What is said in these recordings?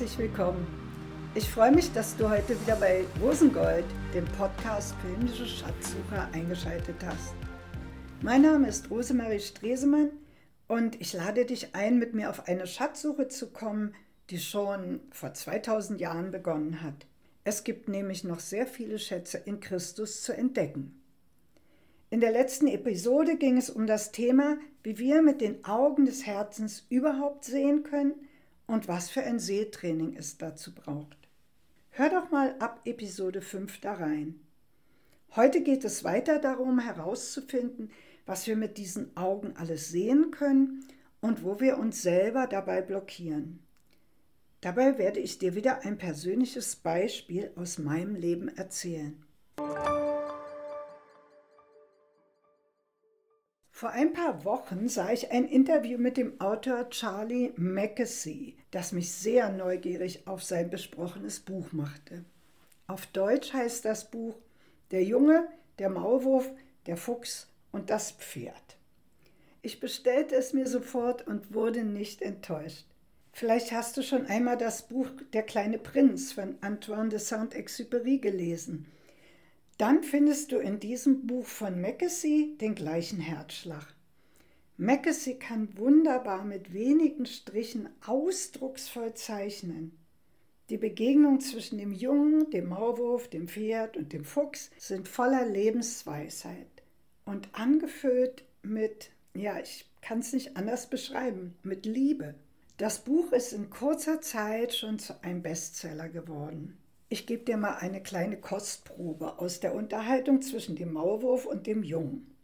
herzlich willkommen. Ich freue mich, dass du heute wieder bei Rosengold, dem Podcast Filmische Schatzsucher, eingeschaltet hast. Mein Name ist Rosemarie Stresemann und ich lade dich ein, mit mir auf eine Schatzsuche zu kommen, die schon vor 2000 Jahren begonnen hat. Es gibt nämlich noch sehr viele Schätze in Christus zu entdecken. In der letzten Episode ging es um das Thema, wie wir mit den Augen des Herzens überhaupt sehen können und was für ein Sehtraining es dazu braucht. Hör doch mal ab Episode 5 da rein. Heute geht es weiter darum herauszufinden, was wir mit diesen Augen alles sehen können und wo wir uns selber dabei blockieren. Dabei werde ich dir wieder ein persönliches Beispiel aus meinem Leben erzählen. Vor ein paar Wochen sah ich ein Interview mit dem Autor Charlie Mackesy, das mich sehr neugierig auf sein besprochenes Buch machte. Auf Deutsch heißt das Buch Der Junge, der Maulwurf, der Fuchs und das Pferd. Ich bestellte es mir sofort und wurde nicht enttäuscht. Vielleicht hast du schon einmal das Buch Der kleine Prinz von Antoine de Saint-Exupéry gelesen. Dann findest du in diesem Buch von Mackesy den gleichen Herzschlag. Mackesy kann wunderbar mit wenigen Strichen ausdrucksvoll zeichnen. Die Begegnungen zwischen dem Jungen, dem Maulwurf, dem Pferd und dem Fuchs sind voller Lebensweisheit und angefüllt mit, ja, ich kann es nicht anders beschreiben, mit Liebe. Das Buch ist in kurzer Zeit schon zu einem Bestseller geworden. Ich gebe dir mal eine kleine Kostprobe aus der Unterhaltung zwischen dem Maulwurf und dem Jungen.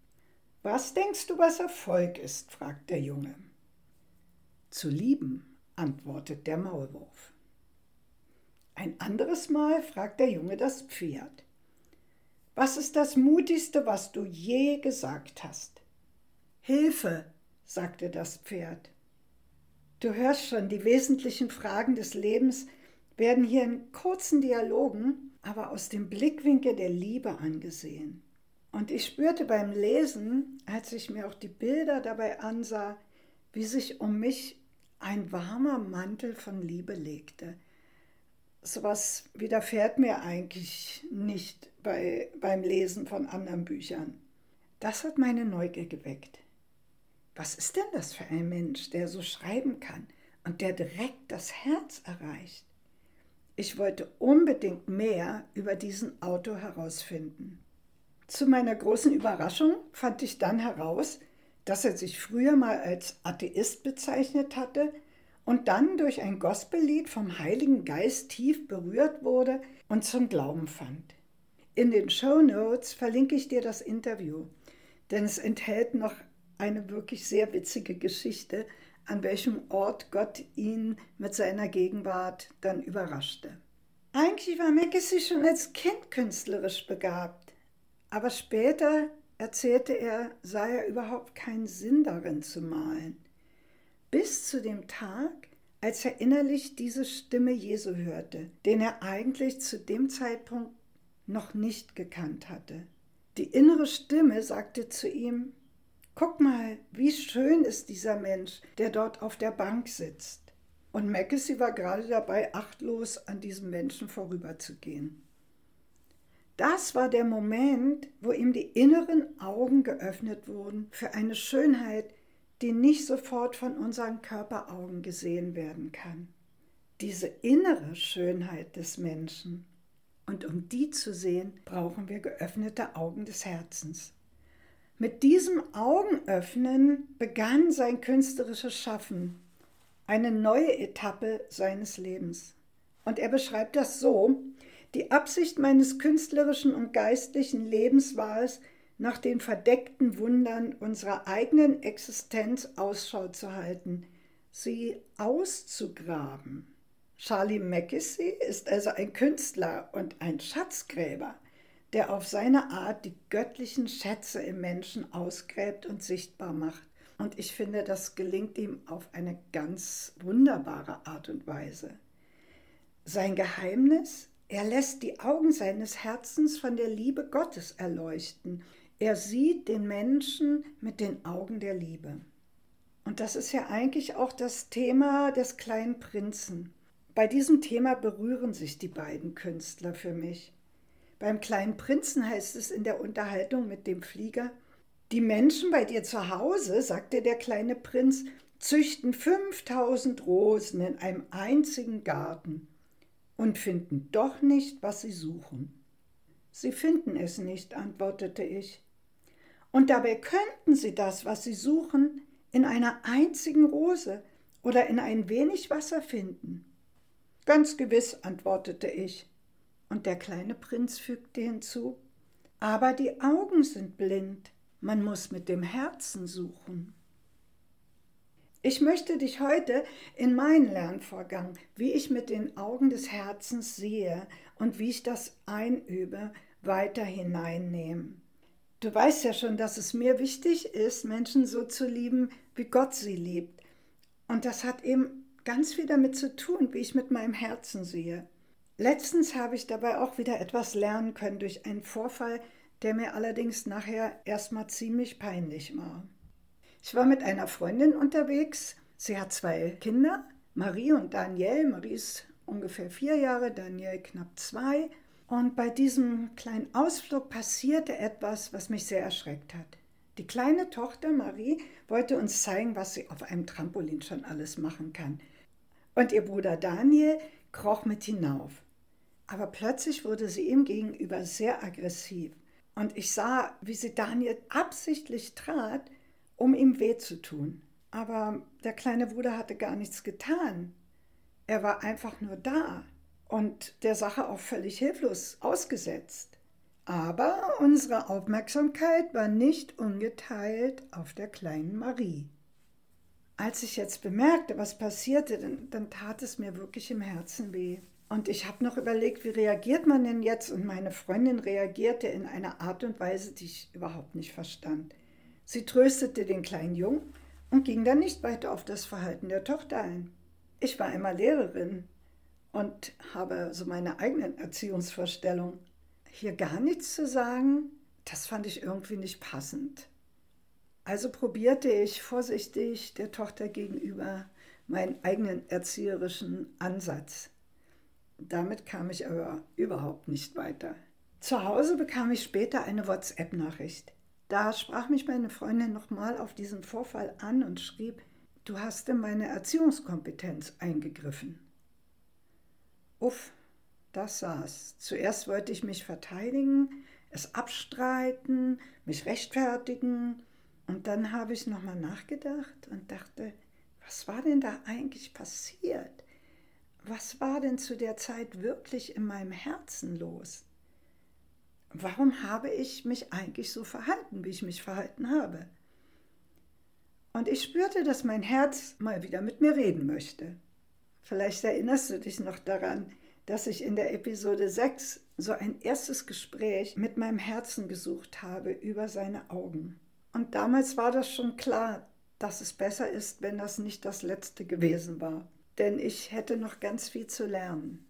Was denkst du, was Erfolg ist? fragt der Junge. Zu lieben, antwortet der Maulwurf. Ein anderes Mal fragt der Junge das Pferd. Was ist das Mutigste, was du je gesagt hast? Hilfe, sagte das Pferd. Du hörst schon, die wesentlichen Fragen des Lebens werden hier in kurzen Dialogen, aber aus dem Blickwinkel der Liebe angesehen. Und ich spürte beim Lesen, als ich mir auch die Bilder dabei ansah, wie sich um mich ein warmer Mantel von Liebe legte. Sowas widerfährt mir eigentlich nicht bei, beim Lesen von anderen Büchern. Das hat meine Neugier geweckt. Was ist denn das für ein Mensch, der so schreiben kann und der direkt das Herz erreicht? Ich wollte unbedingt mehr über diesen Autor herausfinden. Zu meiner großen Überraschung fand ich dann heraus, dass er sich früher mal als Atheist bezeichnet hatte und dann durch ein Gospellied vom Heiligen Geist tief berührt wurde und zum Glauben fand. In den Show Notes verlinke ich dir das Interview, denn es enthält noch eine wirklich sehr witzige Geschichte, an welchem Ort Gott ihn mit seiner Gegenwart dann überraschte. Eigentlich war Mackesy schon als Kind künstlerisch begabt, aber später erzählte er, sei er überhaupt keinen Sinn darin zu malen. Bis zu dem Tag, als er innerlich diese Stimme Jesu hörte, den er eigentlich zu dem Zeitpunkt noch nicht gekannt hatte. Die innere Stimme sagte zu ihm, Guck mal, wie schön ist dieser Mensch, der dort auf der Bank sitzt. Und Mackesy war gerade dabei, achtlos an diesem Menschen vorüberzugehen. Das war der Moment, wo ihm die inneren Augen geöffnet wurden für eine Schönheit, die nicht sofort von unseren Körperaugen gesehen werden kann. Diese innere Schönheit des Menschen. Und um die zu sehen, brauchen wir geöffnete Augen des Herzens. Mit diesem Augenöffnen begann sein künstlerisches Schaffen, eine neue Etappe seines Lebens. Und er beschreibt das so, die Absicht meines künstlerischen und geistlichen Lebens war es, nach den verdeckten Wundern unserer eigenen Existenz Ausschau zu halten, sie auszugraben. Charlie Mackesy ist also ein Künstler und ein Schatzgräber der auf seine Art die göttlichen Schätze im Menschen ausgräbt und sichtbar macht. Und ich finde, das gelingt ihm auf eine ganz wunderbare Art und Weise. Sein Geheimnis, er lässt die Augen seines Herzens von der Liebe Gottes erleuchten. Er sieht den Menschen mit den Augen der Liebe. Und das ist ja eigentlich auch das Thema des kleinen Prinzen. Bei diesem Thema berühren sich die beiden Künstler für mich. Beim kleinen Prinzen heißt es in der Unterhaltung mit dem Flieger, die Menschen bei dir zu Hause, sagte der kleine Prinz, züchten 5000 Rosen in einem einzigen Garten und finden doch nicht, was sie suchen. Sie finden es nicht, antwortete ich. Und dabei könnten sie das, was sie suchen, in einer einzigen Rose oder in ein wenig Wasser finden. Ganz gewiss, antwortete ich. Und der kleine Prinz fügte hinzu, aber die Augen sind blind, man muss mit dem Herzen suchen. Ich möchte dich heute in meinen Lernvorgang, wie ich mit den Augen des Herzens sehe und wie ich das einübe, weiter hineinnehmen. Du weißt ja schon, dass es mir wichtig ist, Menschen so zu lieben, wie Gott sie liebt. Und das hat eben ganz viel damit zu tun, wie ich mit meinem Herzen sehe. Letztens habe ich dabei auch wieder etwas lernen können durch einen Vorfall, der mir allerdings nachher erstmal ziemlich peinlich war. Ich war mit einer Freundin unterwegs. Sie hat zwei Kinder, Marie und Daniel. Marie ist ungefähr vier Jahre, Daniel knapp zwei. Und bei diesem kleinen Ausflug passierte etwas, was mich sehr erschreckt hat. Die kleine Tochter Marie wollte uns zeigen, was sie auf einem Trampolin schon alles machen kann. Und ihr Bruder Daniel kroch mit hinauf. Aber plötzlich wurde sie ihm gegenüber sehr aggressiv. Und ich sah, wie sie Daniel absichtlich trat, um ihm weh zu tun. Aber der kleine Bruder hatte gar nichts getan. Er war einfach nur da und der Sache auch völlig hilflos ausgesetzt. Aber unsere Aufmerksamkeit war nicht ungeteilt auf der kleinen Marie. Als ich jetzt bemerkte, was passierte, dann, dann tat es mir wirklich im Herzen weh. Und ich habe noch überlegt, wie reagiert man denn jetzt? Und meine Freundin reagierte in einer Art und Weise, die ich überhaupt nicht verstand. Sie tröstete den kleinen Jungen und ging dann nicht weiter auf das Verhalten der Tochter ein. Ich war immer Lehrerin und habe so meine eigenen Erziehungsvorstellungen. Hier gar nichts zu sagen, das fand ich irgendwie nicht passend. Also probierte ich vorsichtig der Tochter gegenüber meinen eigenen erzieherischen Ansatz. Damit kam ich aber überhaupt nicht weiter. Zu Hause bekam ich später eine WhatsApp-Nachricht. Da sprach mich meine Freundin nochmal auf diesen Vorfall an und schrieb, du hast in meine Erziehungskompetenz eingegriffen. Uff, das saß. Zuerst wollte ich mich verteidigen, es abstreiten, mich rechtfertigen. Und dann habe ich nochmal nachgedacht und dachte, was war denn da eigentlich passiert? Was war denn zu der Zeit wirklich in meinem Herzen los? warum habe ich mich eigentlich so verhalten, wie ich mich verhalten habe? Und ich spürte, dass mein Herz mal wieder mit mir reden möchte. Vielleicht erinnerst du dich noch daran, dass ich in der Episode 6 so ein erstes Gespräch mit meinem Herzen gesucht habe über seine Augen. Und damals war das schon klar, dass es besser ist, wenn das nicht das letzte gewesen war. Denn ich hätte noch ganz viel zu lernen.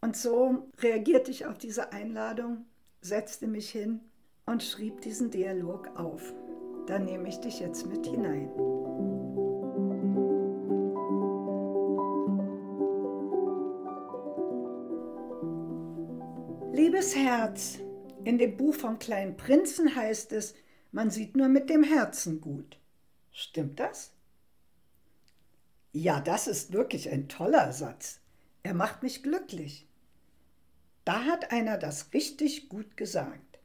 Und so reagierte ich auf diese Einladung setzte mich hin und schrieb diesen Dialog auf. Da nehme ich dich jetzt mit hinein. Liebes Herz, in dem Buch vom kleinen Prinzen heißt es, man sieht nur mit dem Herzen gut. Stimmt das? Ja, das ist wirklich ein toller Satz. Er macht mich glücklich. Da hat einer das richtig gut gesagt.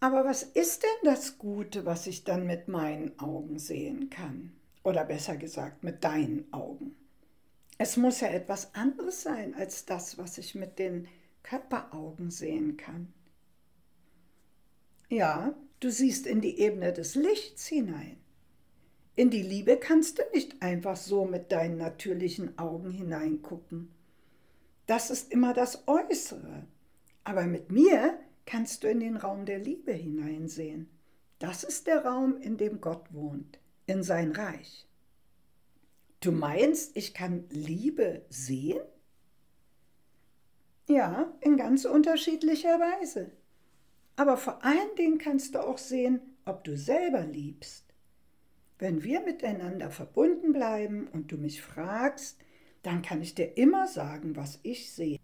Aber was ist denn das Gute, was ich dann mit meinen Augen sehen kann? Oder besser gesagt, mit deinen Augen. Es muss ja etwas anderes sein als das, was ich mit den Körperaugen sehen kann. Ja, du siehst in die Ebene des Lichts hinein. In die Liebe kannst du nicht einfach so mit deinen natürlichen Augen hineingucken. Das ist immer das Äußere. Aber mit mir kannst du in den Raum der Liebe hineinsehen. Das ist der Raum, in dem Gott wohnt, in sein Reich. Du meinst, ich kann Liebe sehen? Ja, in ganz unterschiedlicher Weise. Aber vor allen Dingen kannst du auch sehen, ob du selber liebst. Wenn wir miteinander verbunden bleiben und du mich fragst, Dann kann ich dir immer sagen, was ich sehe.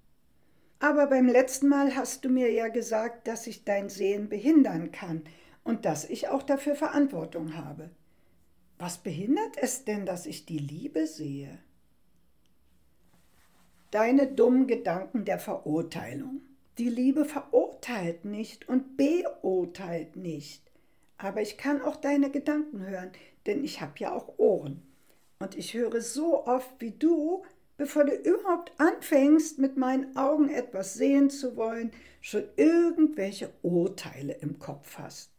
Aber beim letzten Mal hast du mir ja gesagt, dass ich dein Sehen behindern kann und dass ich auch dafür Verantwortung habe. Was behindert es denn, dass ich die Liebe sehe? Deine dummen Gedanken der Verurteilung. Die Liebe verurteilt nicht und beurteilt nicht. Aber ich kann auch deine Gedanken hören, denn ich habe ja auch Ohren. Und ich höre so oft wie du, bevor du überhaupt anfängst, mit meinen Augen etwas sehen zu wollen, schon irgendwelche Urteile im Kopf hast.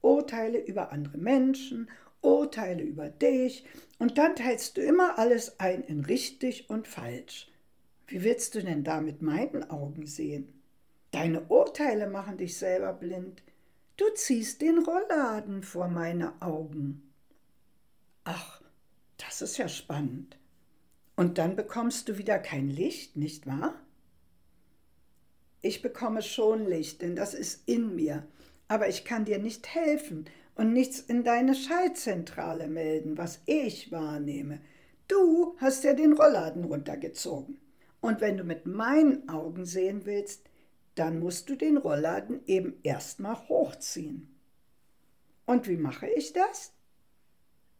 Urteile über andere Menschen, Urteile über dich, und dann teilst du immer alles ein in richtig und falsch. Wie willst du denn da mit meinen Augen sehen? Deine Urteile machen dich selber blind. Du ziehst den Rollladen vor meine Augen. Ach, das ist ja spannend. Und dann bekommst du wieder kein Licht, nicht wahr? Ich bekomme schon Licht, denn das ist in mir. Aber ich kann dir nicht helfen und nichts in deine Schaltzentrale melden, was ich wahrnehme. Du hast ja den Rollladen runtergezogen. Und wenn du mit meinen Augen sehen willst, dann musst du den Rollladen eben erstmal hochziehen. Und wie mache ich das?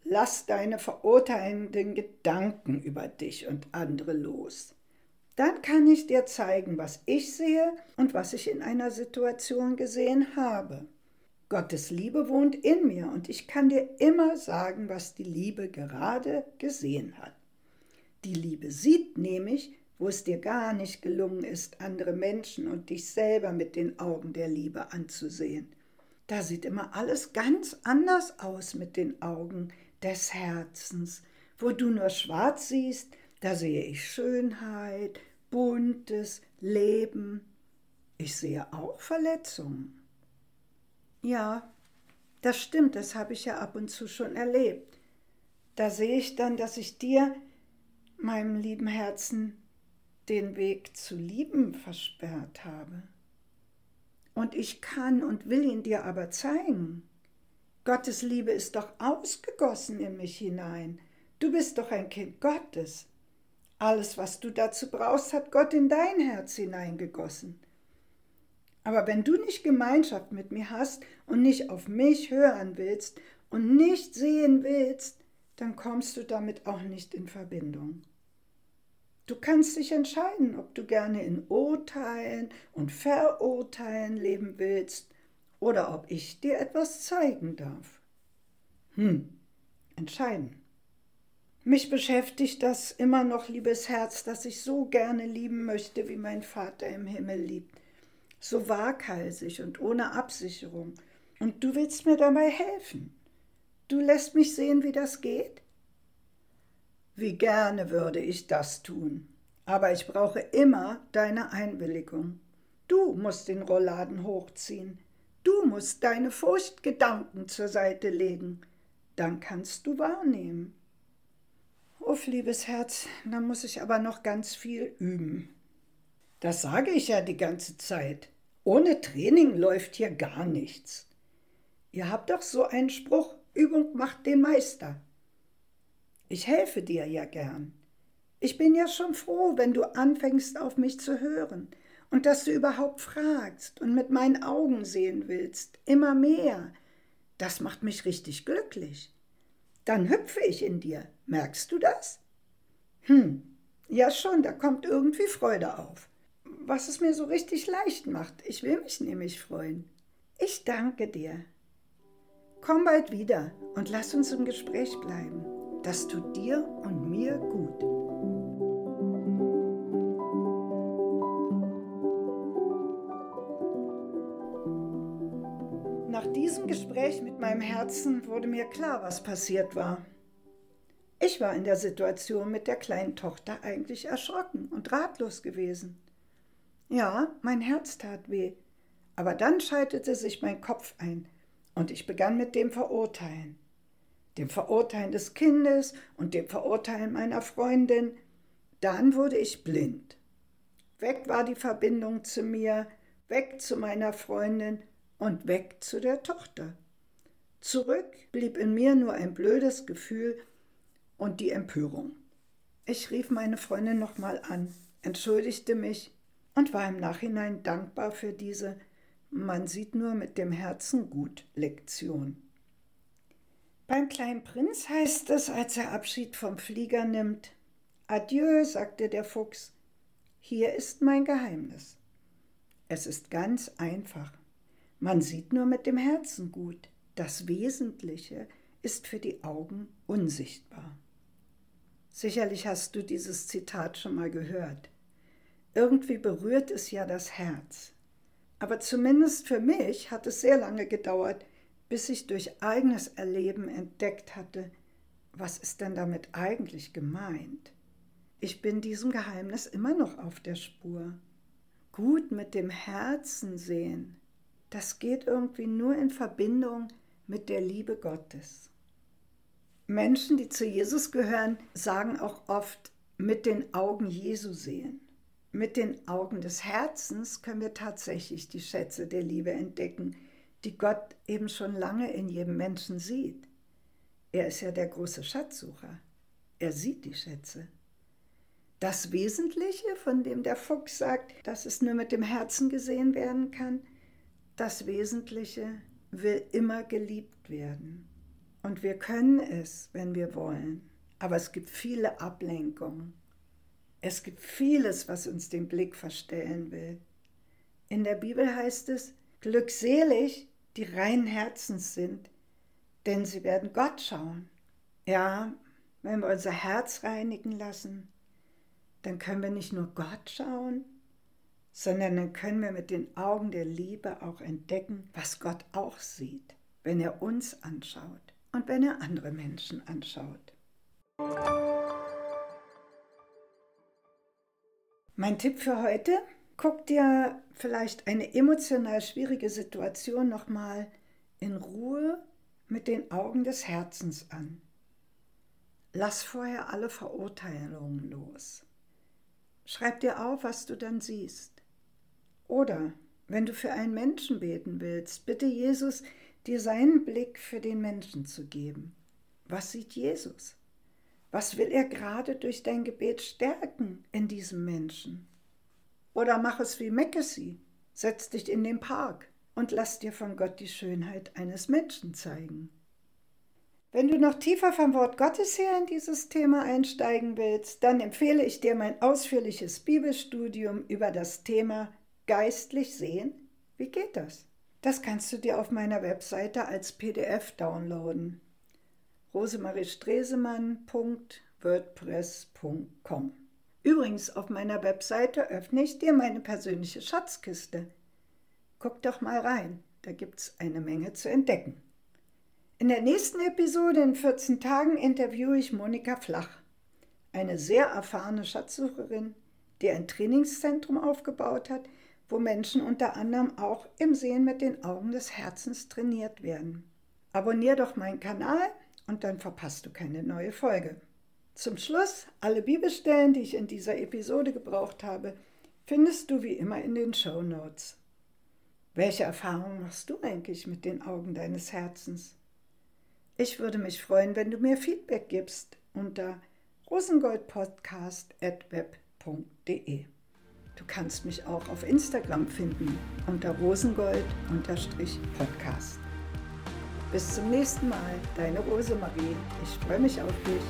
Lass deine verurteilenden Gedanken über dich und andere los. Dann kann ich dir zeigen, was ich sehe und was ich in einer Situation gesehen habe. Gottes Liebe wohnt in mir und ich kann dir immer sagen, was die Liebe gerade gesehen hat. Die Liebe sieht nämlich, wo es dir gar nicht gelungen ist, andere Menschen und dich selber mit den Augen der Liebe anzusehen. Da sieht immer alles ganz anders aus mit den Augen des Herzens. Wo du nur schwarz siehst, da sehe ich Schönheit, buntes Leben. Ich sehe auch Verletzungen. Ja, das stimmt, das habe ich ja ab und zu schon erlebt. Da sehe ich dann, dass ich dir, meinem lieben Herzen, den Weg zu lieben versperrt habe. Und ich kann und will ihn dir aber zeigen. Gottes Liebe ist doch ausgegossen in mich hinein. Du bist doch ein Kind Gottes. Alles, was du dazu brauchst, hat Gott in dein Herz hineingegossen. Aber wenn du nicht Gemeinschaft mit mir hast und nicht auf mich hören willst und nicht sehen willst, dann kommst du damit auch nicht in Verbindung. Du kannst dich entscheiden, ob du gerne in Urteilen und Verurteilen leben willst oder ob ich dir etwas zeigen darf. Hm, entscheiden. Mich beschäftigt das immer noch, liebes Herz, dass ich so gerne lieben möchte, wie mein Vater im Himmel liebt. So waghalsig und ohne Absicherung. Und du willst mir dabei helfen. Du lässt mich sehen, wie das geht? Wie gerne würde ich das tun. Aber ich brauche immer deine Einwilligung. Du musst den Rollladen hochziehen. Du musst deine Furchtgedanken zur Seite legen. Dann kannst du wahrnehmen. Uff, liebes Herz, da muss ich aber noch ganz viel üben. Das sage ich ja die ganze Zeit. Ohne Training läuft hier gar nichts. Ihr habt doch so einen Spruch, Übung macht den Meister. Ich helfe dir ja gern. Ich bin ja schon froh, wenn du anfängst auf mich zu hören und dass du überhaupt fragst und mit meinen Augen sehen willst, immer mehr. Das macht mich richtig glücklich. Dann hüpfe ich in dir, merkst du das? Hm, ja schon, da kommt irgendwie Freude auf. Was es mir so richtig leicht macht. Ich will mich nämlich freuen. Ich danke dir. Komm bald wieder und lass uns im Gespräch bleiben. Das tut dir und mir gut. Nach diesem Gespräch mit meinem Herzen wurde mir klar, was passiert war. Ich war in der Situation mit der kleinen Tochter eigentlich erschrocken und ratlos gewesen. Ja, mein Herz tat weh, aber dann schaltete sich mein Kopf ein und ich begann mit dem Verurteilen dem Verurteilen des Kindes und dem Verurteilen meiner Freundin. Dann wurde ich blind. Weg war die Verbindung zu mir, weg zu meiner Freundin und weg zu der Tochter. Zurück blieb in mir nur ein blödes Gefühl und die Empörung. Ich rief meine Freundin nochmal an, entschuldigte mich und war im Nachhinein dankbar für diese Man sieht nur mit dem Herzen gut Lektion. Beim kleinen Prinz heißt es, als er Abschied vom Flieger nimmt, Adieu, sagte der Fuchs, hier ist mein Geheimnis. Es ist ganz einfach. Man sieht nur mit dem Herzen gut. Das Wesentliche ist für die Augen unsichtbar. Sicherlich hast du dieses Zitat schon mal gehört. Irgendwie berührt es ja das Herz. Aber zumindest für mich hat es sehr lange gedauert, bis ich durch eigenes Erleben entdeckt hatte, was ist denn damit eigentlich gemeint? Ich bin diesem Geheimnis immer noch auf der Spur. Gut mit dem Herzen sehen, das geht irgendwie nur in Verbindung mit der Liebe Gottes. Menschen, die zu Jesus gehören, sagen auch oft mit den Augen Jesu sehen. Mit den Augen des Herzens können wir tatsächlich die Schätze der Liebe entdecken, die Gott eben schon lange in jedem Menschen sieht. Er ist ja der große Schatzsucher. Er sieht die Schätze. Das Wesentliche, von dem der Fuchs sagt, dass es nur mit dem Herzen gesehen werden kann, das Wesentliche will immer geliebt werden. Und wir können es, wenn wir wollen. Aber es gibt viele Ablenkungen. Es gibt vieles, was uns den Blick verstellen will. In der Bibel heißt es, glückselig, die reinen Herzens sind, denn sie werden Gott schauen. Ja, wenn wir unser Herz reinigen lassen, dann können wir nicht nur Gott schauen, sondern dann können wir mit den Augen der Liebe auch entdecken, was Gott auch sieht, wenn er uns anschaut und wenn er andere Menschen anschaut. Mein Tipp für heute, guck dir vielleicht eine emotional schwierige Situation nochmal in Ruhe mit den Augen des Herzens an. Lass vorher alle Verurteilungen los. Schreib dir auf, was du dann siehst. Oder wenn du für einen Menschen beten willst, bitte Jesus, dir seinen Blick für den Menschen zu geben. Was sieht Jesus? Was will er gerade durch dein Gebet stärken in diesem Menschen? Oder mach es wie Mackesy, setz dich in den Park und lass dir von Gott die Schönheit eines Menschen zeigen. Wenn du noch tiefer vom Wort Gottes her in dieses Thema einsteigen willst, dann empfehle ich dir mein ausführliches Bibelstudium über das Thema geistlich sehen. Wie geht das? Das kannst du dir auf meiner Webseite als PDF downloaden. rosemariestresemann.wordpress.com Übrigens, auf meiner Webseite öffne ich dir meine persönliche Schatzkiste. Guck doch mal rein, da gibt es eine Menge zu entdecken. In der nächsten Episode in 14 Tagen interviewe ich Monika Flach, eine sehr erfahrene Schatzsucherin, die ein Trainingszentrum aufgebaut hat, wo Menschen unter anderem auch im Sehen mit den Augen des Herzens trainiert werden. Abonnier doch meinen Kanal und dann verpasst du keine neue Folge. Zum Schluss, alle Bibelstellen, die ich in dieser Episode gebraucht habe, findest du wie immer in den Show Notes. Welche Erfahrungen machst du eigentlich mit den Augen deines Herzens? Ich würde mich freuen, wenn du mir Feedback gibst unter rosengoldpodcast.web.de. Du kannst mich auch auf Instagram finden unter rosengold-podcast. Bis zum nächsten Mal, deine Rosemarie. Ich freue mich auf dich.